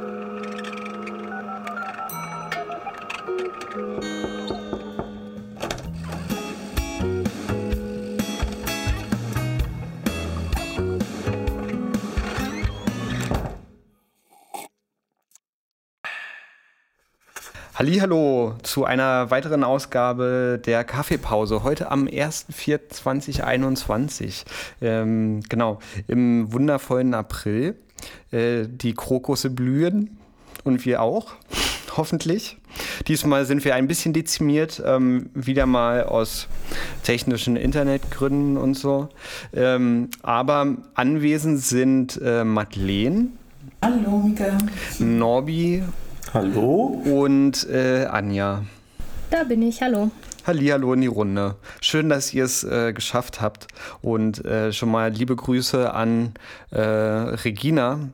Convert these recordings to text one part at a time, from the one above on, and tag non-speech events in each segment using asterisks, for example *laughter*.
Thank you. Hallo zu einer weiteren Ausgabe der Kaffeepause. Heute am 1.4.2021. Ähm, genau, im wundervollen April. Äh, die Krokusse blühen und wir auch, *laughs* hoffentlich. Diesmal sind wir ein bisschen dezimiert, ähm, wieder mal aus technischen Internetgründen und so. Ähm, aber anwesend sind äh, Madeleine. Hallo, Mika. Norbi Hallo. Und äh, Anja. Da bin ich, hallo. Hallihallo in die Runde. Schön, dass ihr es äh, geschafft habt. Und äh, schon mal liebe Grüße an äh, Regina.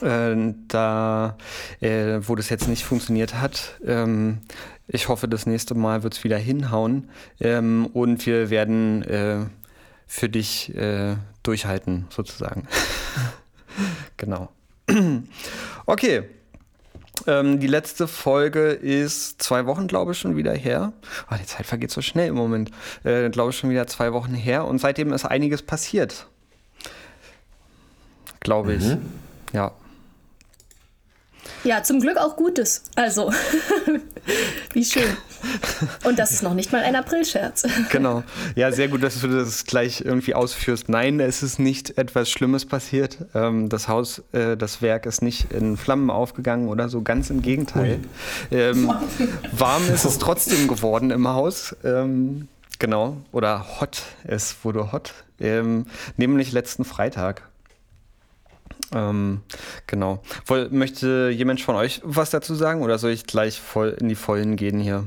Äh, da, äh, wo das jetzt nicht funktioniert hat. Ähm, ich hoffe, das nächste Mal wird es wieder hinhauen. Ähm, und wir werden äh, für dich durchhalten, sozusagen. *laughs* genau. *clears throat* okay. Ähm, die letzte Folge ist zwei Wochen, glaube ich, schon wieder her. Oh, die Zeit vergeht so schnell im Moment. Äh, glaube ich, schon wieder zwei Wochen her. Und seitdem ist einiges passiert. Glaube ich. Mhm. Ja. Ja, zum Glück auch Gutes. Also, *laughs* wie schön. Und das ist noch nicht mal ein Aprilscherz. Genau. Ja, sehr gut, dass du das gleich irgendwie ausführst. Nein, es ist nicht etwas Schlimmes passiert. Ähm, das Haus, äh, das Werk ist nicht in Flammen aufgegangen oder so. Ganz im Gegenteil. Ähm, warm ist es trotzdem geworden im Haus. Ähm, genau. Oder hot. Es wurde hot. Ähm, nämlich letzten Freitag. Ähm, genau. Woll, möchte jemand von euch was dazu sagen oder soll ich gleich voll in die Vollen gehen hier?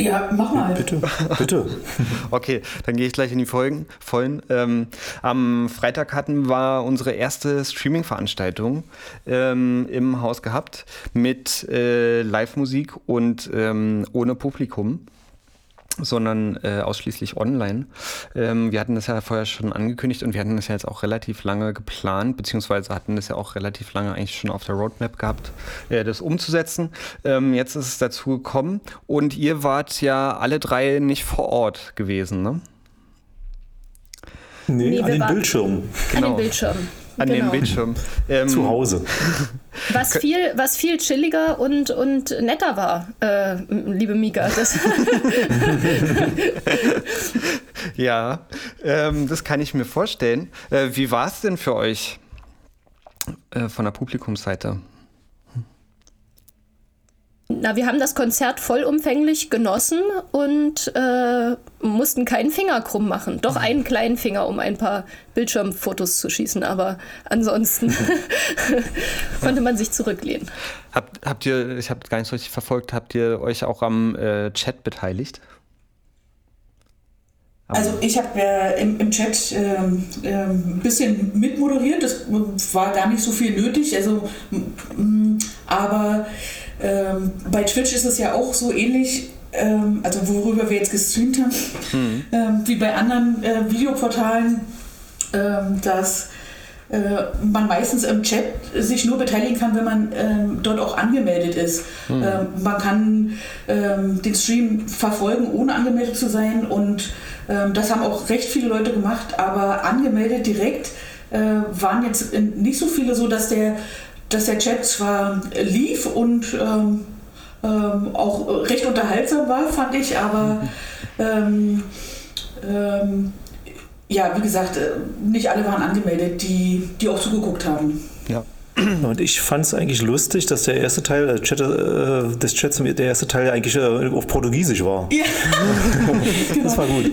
Ja, mach mal. Bitte, bitte. *laughs* okay, dann gehe ich gleich in die Folgen, Vollen. Ähm, am Freitag hatten wir unsere erste Streaming-Veranstaltung ähm, im Haus gehabt mit äh, Live-Musik und ähm, ohne Publikum sondern äh, ausschließlich online. Ähm, wir hatten das ja vorher schon angekündigt und wir hatten das ja jetzt auch relativ lange geplant, beziehungsweise hatten das ja auch relativ lange eigentlich schon auf der Roadmap gehabt, äh, das umzusetzen. Ähm, jetzt ist es dazu gekommen und ihr wart ja alle drei nicht vor Ort gewesen, ne? Nee, nee an den Bildschirmen. Genau. An den Bildschirmen an genau. dem Bildschirm. Ähm, Zu Hause. Was viel, was viel chilliger und, und netter war, äh, liebe Mika. Das *laughs* ja, ähm, das kann ich mir vorstellen. Äh, wie war es denn für euch äh, von der Publikumsseite? Na, wir haben das Konzert vollumfänglich genossen und äh, mussten keinen Finger krumm machen. Doch einen kleinen Finger, um ein paar Bildschirmfotos zu schießen, aber ansonsten *laughs* konnte man sich zurücklehnen. Habt, habt ihr, ich habe gar nicht so richtig verfolgt, habt ihr euch auch am äh, Chat beteiligt? Also ich habe äh, im, im, Chat äh, äh, ein bisschen mitmoderiert, das war gar nicht so viel nötig, also aber ähm, bei Twitch ist es ja auch so ähnlich, ähm, also worüber wir jetzt gestreamt haben, mhm. ähm, wie bei anderen äh, Videoportalen, ähm, dass äh, man meistens im Chat sich nur beteiligen kann, wenn man ähm, dort auch angemeldet ist. Mhm. man kann den Stream verfolgen, ohne angemeldet zu sein und das haben auch recht viele Leute gemacht, aber angemeldet direkt äh, waren jetzt nicht so viele so, dass der dass der Chat zwar lief und ähm, ähm, auch recht unterhaltsam war, fand ich, aber ähm, ähm ja, wie gesagt, äh, nicht alle waren angemeldet, die, die auch zugeguckt haben. Ja. *clears throat* Und ich fand es eigentlich lustig, dass der erste Teil äh, Chat, äh, des Chats, der erste Teil eigentlich äh, auf Portugiesisch war. Ja. *laughs* das war gut.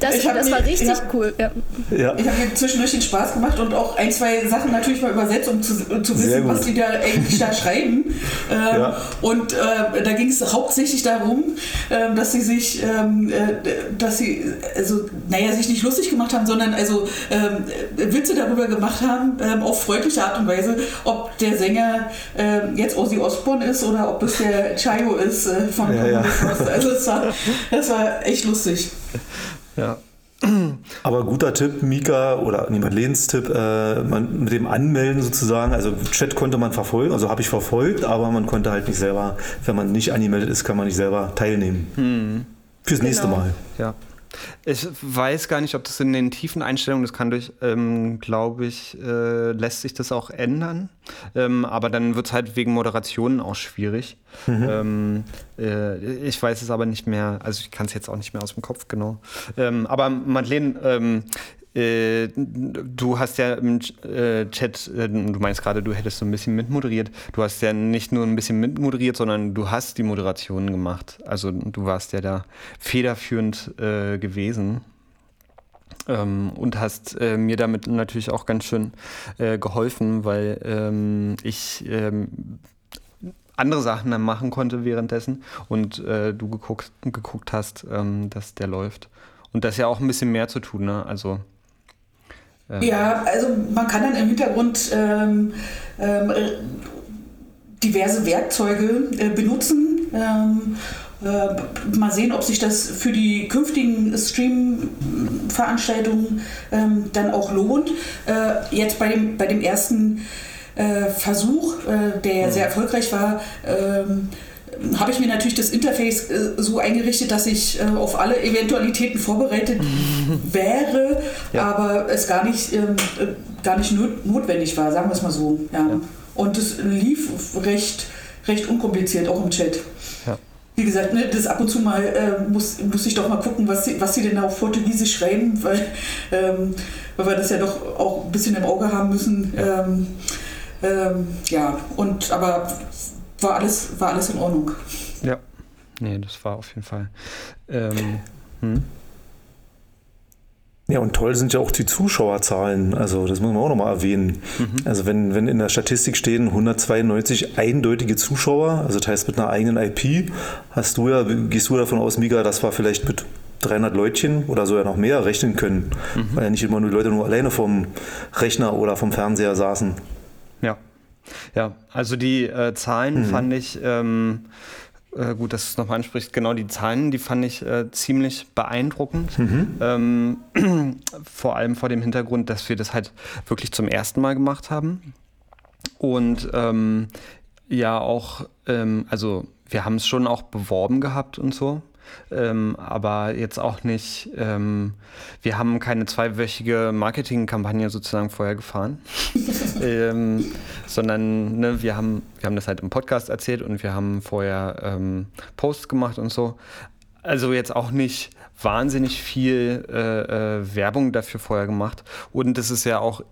Das, das war richtig hab, cool. Ja. Ja. Ich habe mir zwischendurch den Spaß gemacht und auch ein, zwei Sachen natürlich mal übersetzt, um zu, zu wissen, was die da eigentlich da *laughs* schreiben. Ähm, ja. Und äh, da ging es hauptsächlich darum, äh, dass sie sich, ähm, äh, dass sie, also, naja, sich nicht lustig gemacht haben, sondern also ähm, Witze darüber gemacht haben, ähm, auf freundliche Art und Weise Weise, ob der Sänger äh, jetzt Ozzy Osbourne ist oder ob es der Chayo ist äh, von ja, ja. Also es war, das war echt lustig. Ja. Aber guter Tipp, Mika oder niemand Lehns Tipp, äh, man, mit dem Anmelden sozusagen, also Chat konnte man verfolgen, also habe ich verfolgt, aber man konnte halt nicht selber, wenn man nicht angemeldet ist, kann man nicht selber teilnehmen. Hm. Fürs genau. nächste Mal. Ja. Ich weiß gar nicht, ob das in den tiefen Einstellungen, das kann durch, ähm, glaube ich, äh, lässt sich das auch ändern. Ähm, aber dann wird es halt wegen Moderationen auch schwierig. Mhm. Ähm, äh, ich weiß es aber nicht mehr, also ich kann es jetzt auch nicht mehr aus dem Kopf genau. Ähm, aber Madeleine, ähm, äh, du hast ja im äh, Chat, äh, du meinst gerade, du hättest so ein bisschen mitmoderiert. Du hast ja nicht nur ein bisschen mitmoderiert, sondern du hast die Moderation gemacht. Also du warst ja da federführend gewesen. Ähm, und hast äh, mir damit natürlich auch ganz schön äh, geholfen, weil ähm, ich ähm, andere Sachen dann machen konnte währenddessen und äh, du geguckt, geguckt hast, ähm, dass der läuft. Und das ist ja auch ein bisschen mehr zu tun, ne? Also. Ja, also man kann dann im Hintergrund ähm, ähm, diverse Werkzeuge äh, benutzen. Ähm, äh, mal sehen, ob sich das für die künftigen Stream-Veranstaltungen ähm, dann auch lohnt. Äh, jetzt bei dem, bei dem ersten äh, Versuch, äh, der sehr erfolgreich war, ähm, habe ich mir natürlich das Interface äh, so eingerichtet, dass ich äh, auf alle Eventualitäten vorbereitet *laughs* wäre, ja. aber es gar nicht, ähm, äh, gar nicht notwendig war, sagen wir es mal so. Ja. ja. Und es lief recht, recht unkompliziert, auch im Chat. Ja. Wie gesagt, ne, das ab und zu mal äh, muss, muss ich doch mal gucken, was sie, was sie denn auf Portugiesisch schreiben, *laughs* weil, ähm, weil wir das ja doch auch ein bisschen im Auge haben müssen. Ja, ähm, ähm, ja. und aber war alles, war alles in Ordnung. Ja, nee, das war auf jeden Fall. Ähm, hm. Ja, und toll sind ja auch die Zuschauerzahlen. Also, das muss man auch nochmal erwähnen. Mhm. Also, wenn, wenn in der Statistik stehen 192 eindeutige Zuschauer, also das heißt mit einer eigenen IP, hast du ja, gehst du davon aus, Mika, das war vielleicht mit 300 Leutchen oder so ja noch mehr rechnen können, mhm. weil ja nicht immer nur die Leute nur alleine vom Rechner oder vom Fernseher saßen. Ja, also die äh, Zahlen mhm. fand ich, ähm, äh, gut, dass du es nochmal ansprichst, genau die Zahlen, die fand ich äh, ziemlich beeindruckend. Mhm. Ähm, *clears throat* vor allem vor dem Hintergrund, dass wir das halt wirklich zum ersten Mal gemacht haben. Und ähm, ja, auch, ähm, also wir haben es schon auch beworben gehabt und so ähm, aber jetzt auch nicht, ähm, wir haben keine zweiwöchige Marketingkampagne sozusagen vorher gefahren, *laughs* ähm, sondern ne, wir, haben, wir haben das halt im Podcast erzählt und wir haben vorher ähm, Posts gemacht und so. Also jetzt auch nicht wahnsinnig viel äh, äh, Werbung dafür vorher gemacht. Und es ist ja auch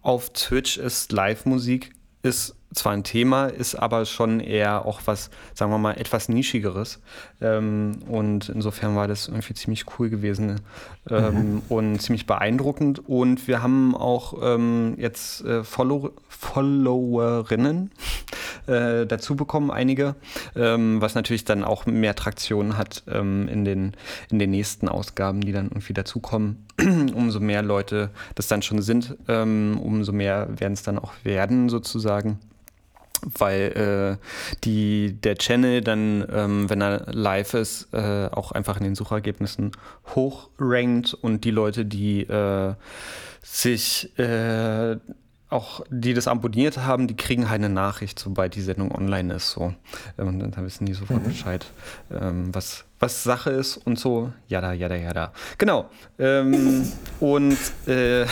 auf Twitch ist Live-Musik ist zwar ein Thema, ist aber schon eher auch was, sagen wir mal, etwas Nischigeres. Ähm, und insofern war das irgendwie ziemlich cool gewesen ähm, mhm. und ziemlich beeindruckend. Und wir haben auch ähm, jetzt äh, Follow Followerinnen *laughs* äh, dazu bekommen, einige, ähm, was natürlich dann auch mehr Traktion hat ähm, in, den, in den nächsten Ausgaben, die dann irgendwie dazukommen. *clears throat* umso mehr Leute das dann schon sind, ähm, umso mehr werden es dann auch werden, sozusagen weil äh, die, der Channel dann, ähm, wenn er live ist, äh, auch einfach in den Suchergebnissen hochrankt und die Leute, die äh, sich äh, auch die das abonniert haben, die kriegen halt eine Nachricht, sobald die Sendung online ist. So. Ähm, und dann wissen die sofort mhm. Bescheid, ähm, was, was Sache ist und so. Jada, jada, jada. Genau. Ähm, *laughs* und äh, *laughs*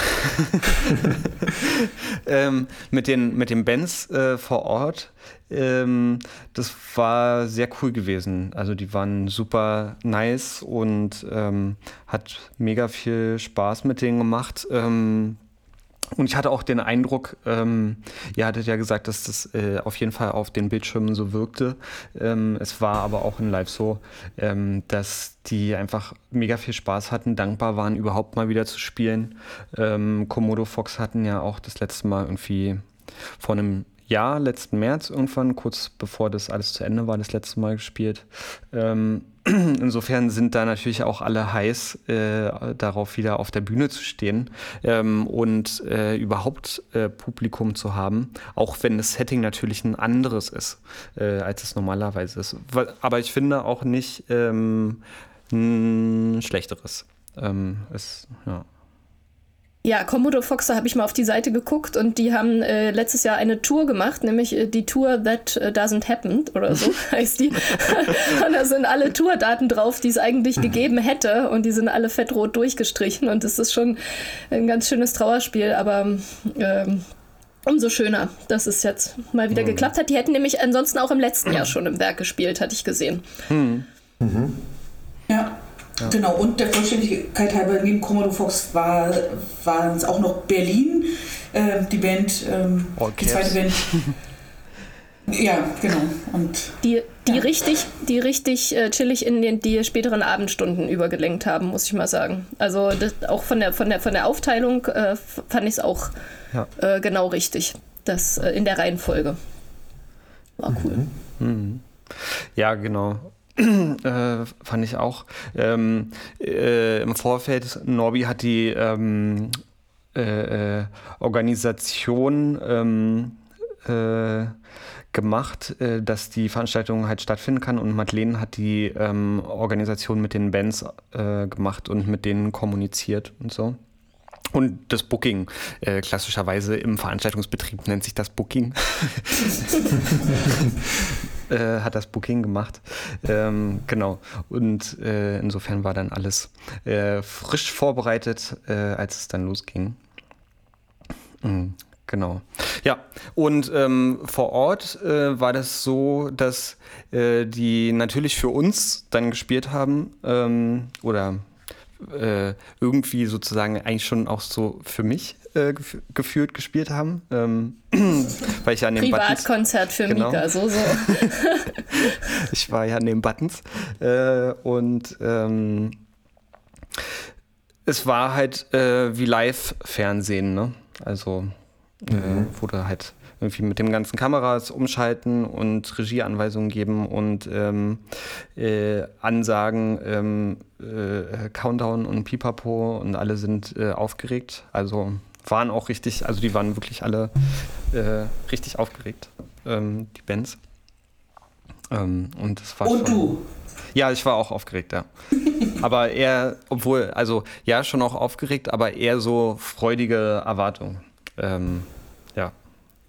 ähm, mit, den, mit den Bands äh, vor Ort, ähm, das war sehr cool gewesen. Also die waren super nice und ähm, hat mega viel Spaß mit denen gemacht. Und ich hatte auch den Eindruck, ähm, ihr hattet ja gesagt, dass das äh, auf jeden Fall auf den Bildschirmen so wirkte. Ähm, es war aber auch in Live so, ähm, dass die einfach mega viel Spaß hatten, dankbar waren, überhaupt mal wieder zu spielen. Ähm, Komodo Fox hatten ja auch das letzte Mal irgendwie vor einem Jahr, letzten März irgendwann, kurz bevor das alles zu Ende war, das letzte Mal gespielt. Ähm, *clears throat* insofern sind da natürlich auch alle heiß, äh, darauf wieder auf der Bühne zu stehen ähm, und äh, überhaupt äh, Publikum zu haben, auch wenn das Setting natürlich ein anderes ist, äh, als es normalerweise ist. Aber ich finde auch nicht ähm, ein schlechteres. Ähm, ist, ja. Ja, Commodore Fox, da habe ich mal auf die Seite geguckt und die haben äh, letztes Jahr eine Tour gemacht, nämlich äh, die Tour That äh, Doesn't Happen oder so *laughs* heißt die. *laughs* und da sind alle Tourdaten drauf, die es eigentlich gegeben hätte und die sind alle fettrot durchgestrichen und das ist schon ein ganz schönes Trauerspiel, aber ähm, umso schöner, dass es jetzt mal wieder mhm. geklappt hat. Die hätten nämlich ansonsten auch im letzten Jahr *clears throat* schon im Werk gespielt, hatte ich gesehen. Mhm. Mhm. Ja. Ja. Genau, und der Vollständigkeit halber, neben Commodore Fox war, waren es auch noch Berlin, äh, die Band, ähm, die zweite Band. *laughs* ja, genau. Und, die die ja. richtig, die richtig äh, chillig in den, die späteren Abendstunden übergelenkt haben, muss ich mal sagen. Also das, auch von der, von der, von der Aufteilung äh, fand ich es auch ja. äh, genau richtig. Das äh, in der Reihenfolge. War cool. Mhm. Mhm. Ja, genau. Äh, fand ich auch. Ähm, äh, Im Vorfeld, Norbi hat die ähm, äh, äh Organisation ähm, äh, gemacht, äh, dass die Veranstaltung halt stattfinden kann und Madeleine hat die ähm, Organisation mit den Bands gemacht und mit denen kommuniziert und so. Und das Booking, äh, klassischerweise im Veranstaltungsbetrieb nennt sich das Booking. *laughs* *laughs* äh, hat das Booking gemacht. Ähm, genau. Und äh, insofern war dann alles äh, frisch vorbereitet, äh, als es dann losging. Mhm. Genau. Ja, und ähm, vor Ort äh, war das so, dass die natürlich für uns dann gespielt haben ähm, oder äh, irgendwie sozusagen eigentlich schon auch so für mich äh, gef gefühlt gespielt haben. Ähm, *clears throat* weil ich ja an den Privatkonzert für genau. Mika, so, so. *laughs* ich war ja an den Buttons. Äh, und ähm, es war halt äh, wie Live-Fernsehen, ne? Also äh, mhm. wurde halt irgendwie mit dem ganzen Kameras umschalten und Regieanweisungen geben und ähm, äh, Ansagen, ähm, äh, Countdown und Pipapo und alle sind äh, aufgeregt. Also waren auch richtig, also die waren wirklich alle äh, richtig aufgeregt, ähm, die Bands. Ähm, und das war und schon, du? Ja, ich war auch aufgeregt, ja. *laughs* aber eher, obwohl, also ja, schon auch aufgeregt, aber eher so freudige Erwartung. Ähm, ja.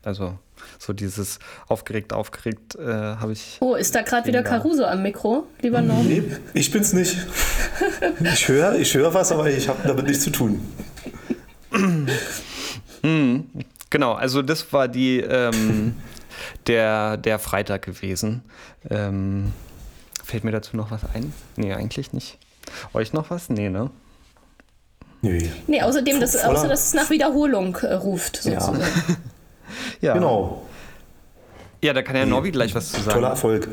Also so dieses aufgeregt, aufgeregt äh, habe ich. Oh, ist da gerade wieder Caruso am Mikro, lieber Norm? Nee, ich bin's nicht. Ich höre ich hör was, aber ich habe damit nichts zu tun. hm, genau, also das war die ähm, der, der Freitag gewesen. Ähm, fällt mir dazu noch was ein? Nee, eigentlich nicht. Euch noch was? Nee, ne? Nee. Nee, außerdem, dass, außer dass es nach Wiederholung äh, ruft, sozusagen. Ja. Ja. Genau. Ja, da kann ja Norbi gleich was zu sagen. Toller Erfolg.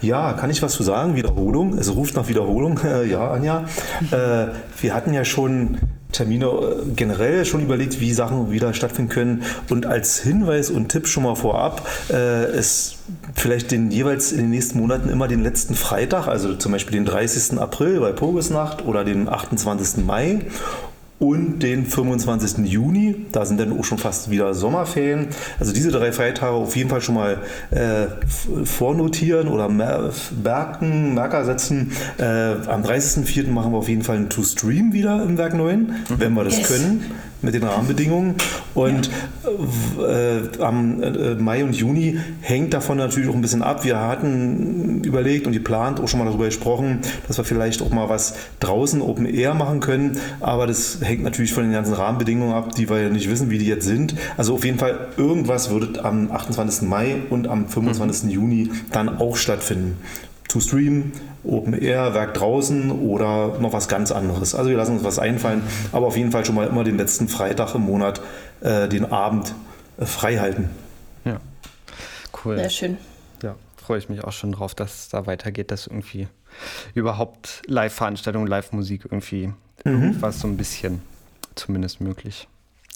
Ja, kann ich was zu sagen? Wiederholung. Es ruft nach Wiederholung. *laughs* ja, Anja. Äh, wir hatten ja schon Termine äh, generell schon überlegt, wie Sachen wieder stattfinden können. Und als Hinweis und Tipp schon mal vorab, äh, es vielleicht den jeweils in den nächsten Monaten immer den letzten Freitag, also zum Beispiel den 30. April bei Pogesnacht oder den 28. Mai und den 25. Juni. Da sind dann auch schon fast wieder Sommerferien. Also diese drei Feiertage auf jeden Fall schon mal äh, vornotieren oder merken, Merker setzen. Äh, am 30.04. machen wir auf jeden Fall einen To-Stream wieder im Werk 9, mhm. wenn wir das yes. können mit den Rahmenbedingungen. Und ja. äh, am äh, Mai und Juni hängt davon natürlich auch ein bisschen ab. Wir hatten überlegt und geplant, auch schon mal darüber gesprochen, dass wir vielleicht auch mal was draußen Open Air machen können. Aber das hängt natürlich von den ganzen Rahmenbedingungen ab, die wir ja nicht wissen, wie die jetzt sind. Also auf jeden Fall, irgendwas würde am 28. Mai und am 25. Mhm. Juni dann auch stattfinden to stream, Open Air, Werk draußen oder noch was ganz anderes. Also wir lassen uns was einfallen, aber auf jeden Fall schon mal immer den letzten Freitag im Monat äh, den Abend äh, frei halten. Ja, cool. Sehr schön. Ja, freue ich mich auch schon drauf, dass es da weitergeht, dass irgendwie überhaupt Live-Veranstaltungen, Live-Musik irgendwie mhm. irgendwas so ein bisschen zumindest möglich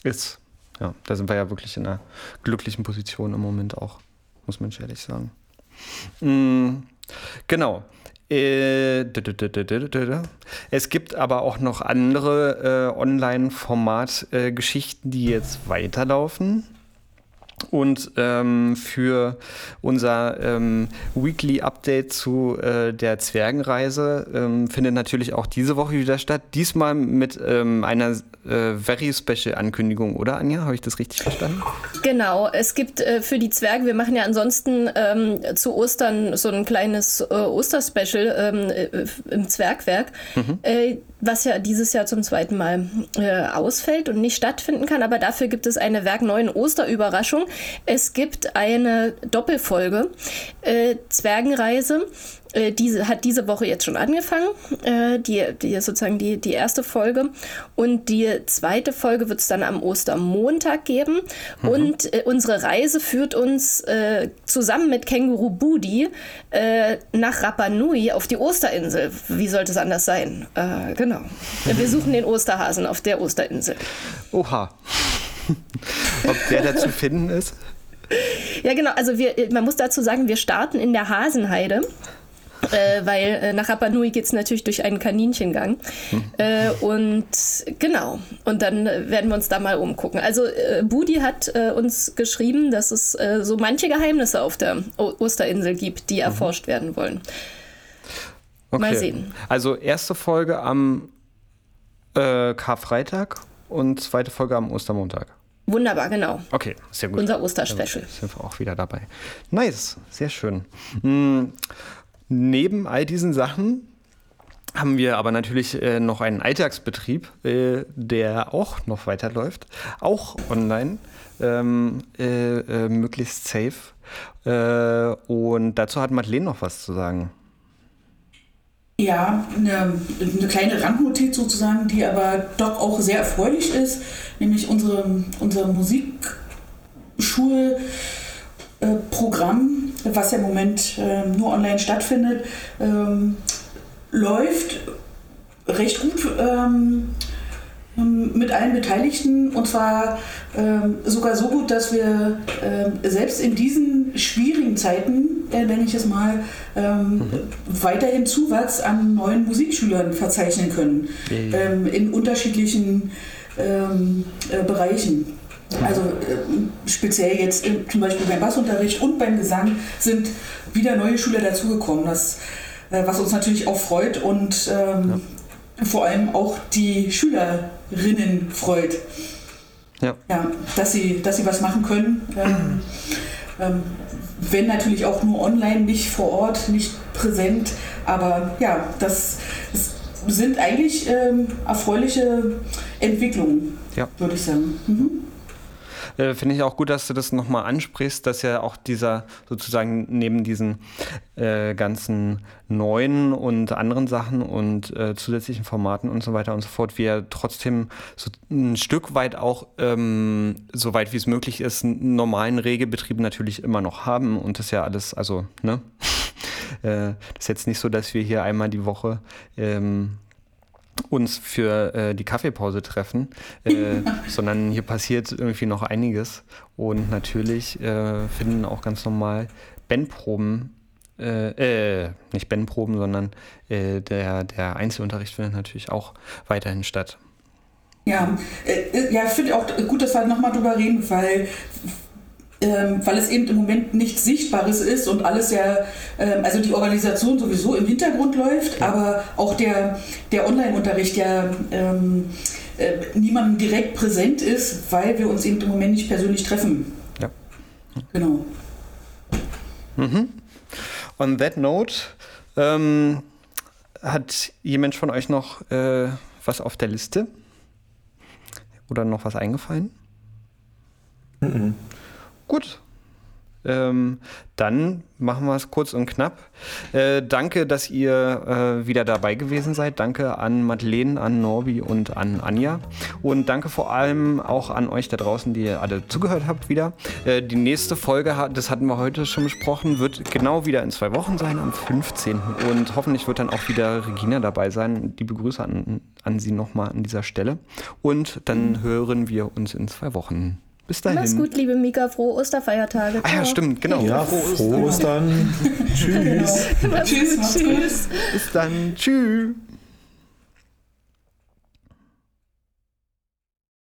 ist. Ja, da sind wir ja wirklich in einer glücklichen Position im Moment auch, muss man ehrlich sagen. Mhm. Genau. Äh, es gibt aber auch noch andere äh, Online-Format-Geschichten, die jetzt weiterlaufen. Und ähm, für unser ähm, Weekly Update zu äh, der Zwergenreise ähm, findet natürlich auch diese Woche wieder statt. Diesmal mit ähm, einer äh, very special Ankündigung, oder Anja? Habe ich das richtig verstanden? Genau, es gibt äh, für die Zwerge, wir machen ja ansonsten ähm, zu Ostern so ein kleines äh, Osterspecial ähm, äh, im Zwergwerk, mhm. Äh, was ja dieses Jahr zum zweiten Mal äh, ausfällt und nicht stattfinden kann. Aber dafür gibt es eine Werk 9 Osterüberraschung. Es gibt eine Doppelfolge, Zwergenreise äh, diese, hat diese Woche jetzt schon angefangen, äh, die, die sozusagen die, die erste Folge. Und die zweite Folge wird es dann am Ostermontag geben. Mhm. Und äh, unsere Reise führt uns äh, zusammen mit Känguru Budi äh, nach Rapa Nui auf die Osterinsel. Wie sollte es anders sein? Genau. *laughs* Wir suchen den Osterhasen auf der Osterinsel. Oha. *laughs* Ob der da zu finden ist? Ja, genau. Also wir, man muss dazu sagen, wir starten in der Hasenheide äh, weil äh, nach Rapa Nui geht es natürlich durch einen Kaninchengang. Hm. Äh, und genau, und dann werden wir uns da mal umgucken. Also äh, Budi hat äh, uns geschrieben, dass es äh, so manche Geheimnisse auf der o Osterinsel gibt, die mhm. erforscht werden wollen. Okay. Mal sehen. Also erste Folge am Karfreitag und zweite Folge am Ostermontag. Wunderbar, genau. Okay, sehr gut. Unser Osterspecial. Sind wir auch wieder dabei. Nice, sehr schön. Hm. Neben all diesen Sachen haben wir aber natürlich äh, noch einen Alltagsbetrieb, äh, der auch noch weiterläuft, auch online, ähm, äh, äh möglichst safe. Äh, und dazu hat Madeleine noch was zu sagen. Ja, eine, eine, kleine Randnotiz sozusagen, die aber doch auch sehr erfreulich ist, nämlich unsere, unser Musikschul- äh, was ja im Moment äh, nur online stattfindet, ähm, läuft recht gut ähm, mit allen Beteiligten und zwar ähm, sogar so gut, dass wir äh, selbst in diesen schwierigen Zeiten, äh, nenne ich es mal, ähm, mhm. weiterhin Zuwachs an neuen Musikschülern verzeichnen können ähm, in unterschiedlichen ähm, äh, Bereichen. Also äh, speziell jetzt äh, zum Beispiel beim Bassunterricht und beim Gesang sind wieder neue Schüler dazugekommen, das, äh, was uns natürlich auch freut und ähm, ja. vor allem auch die Schülerinnen freut. Ja. ja. dass, sie, dass sie was machen können. Ähm, ähm, wenn natürlich auch nur online, nicht vor Ort, nicht präsent. Aber ja, das, das sind eigentlich ähm, erfreuliche Entwicklungen, ja. würde ich sagen. Mhm. Äh, Finde ich auch gut, dass du das nochmal ansprichst, dass ja auch dieser sozusagen neben diesen äh, ganzen neuen und anderen Sachen und äh, zusätzlichen Formaten und so weiter und so fort, wir trotzdem so ein Stück weit auch, ähm, soweit wie es möglich ist, einen normalen Regelbetrieb natürlich immer noch haben und das ja alles, also, ne? *laughs* äh, das ist jetzt nicht so, dass wir hier einmal die Woche ähm, uns für äh, die Kaffeepause treffen, äh, *laughs* sondern hier passiert irgendwie noch einiges. Und natürlich äh, finden auch ganz normal Bandproben, äh, äh, nicht Bandproben, sondern äh, der, der Einzelunterricht findet natürlich auch weiterhin statt. Ja, ja, ich finde auch gut, dass wir nochmal drüber reden, weil ähm, weil es eben im Moment nichts Sichtbares ist und alles ja, ähm, also die Organisation sowieso im Hintergrund läuft, ja. aber auch der, der Online-Unterricht ja ähm, äh, niemandem direkt präsent ist, weil wir uns eben im Moment nicht persönlich treffen. Ja. Genau. Mhm. On that note, ähm, hat jemand von euch noch äh, was auf der Liste? Oder noch was eingefallen? Gut. Ähm, dann machen wir es kurz und knapp. Äh, danke, dass ihr äh, wieder dabei gewesen seid. Danke an Madeleine, an Norbi und an Anja. Und danke vor allem auch an euch da draußen, die ihr alle zugehört habt wieder. Äh, die nächste Folge, das hatten wir heute schon besprochen, wird genau wieder in zwei Wochen sein, am 15. Und hoffentlich wird dann auch wieder Regina dabei sein. Die Begrüße an, an sie nochmal an dieser Stelle. Und dann hören wir uns in zwei Wochen. Bis dahin. Mach's gut, liebe Mika. Frohe Osterfeiertage. Ah ja, stimmt, genau. Ja, frohe Ostern. Ostern. Tschüss. *laughs* Tschüss. Tschüss. Bis dann. Tschüss.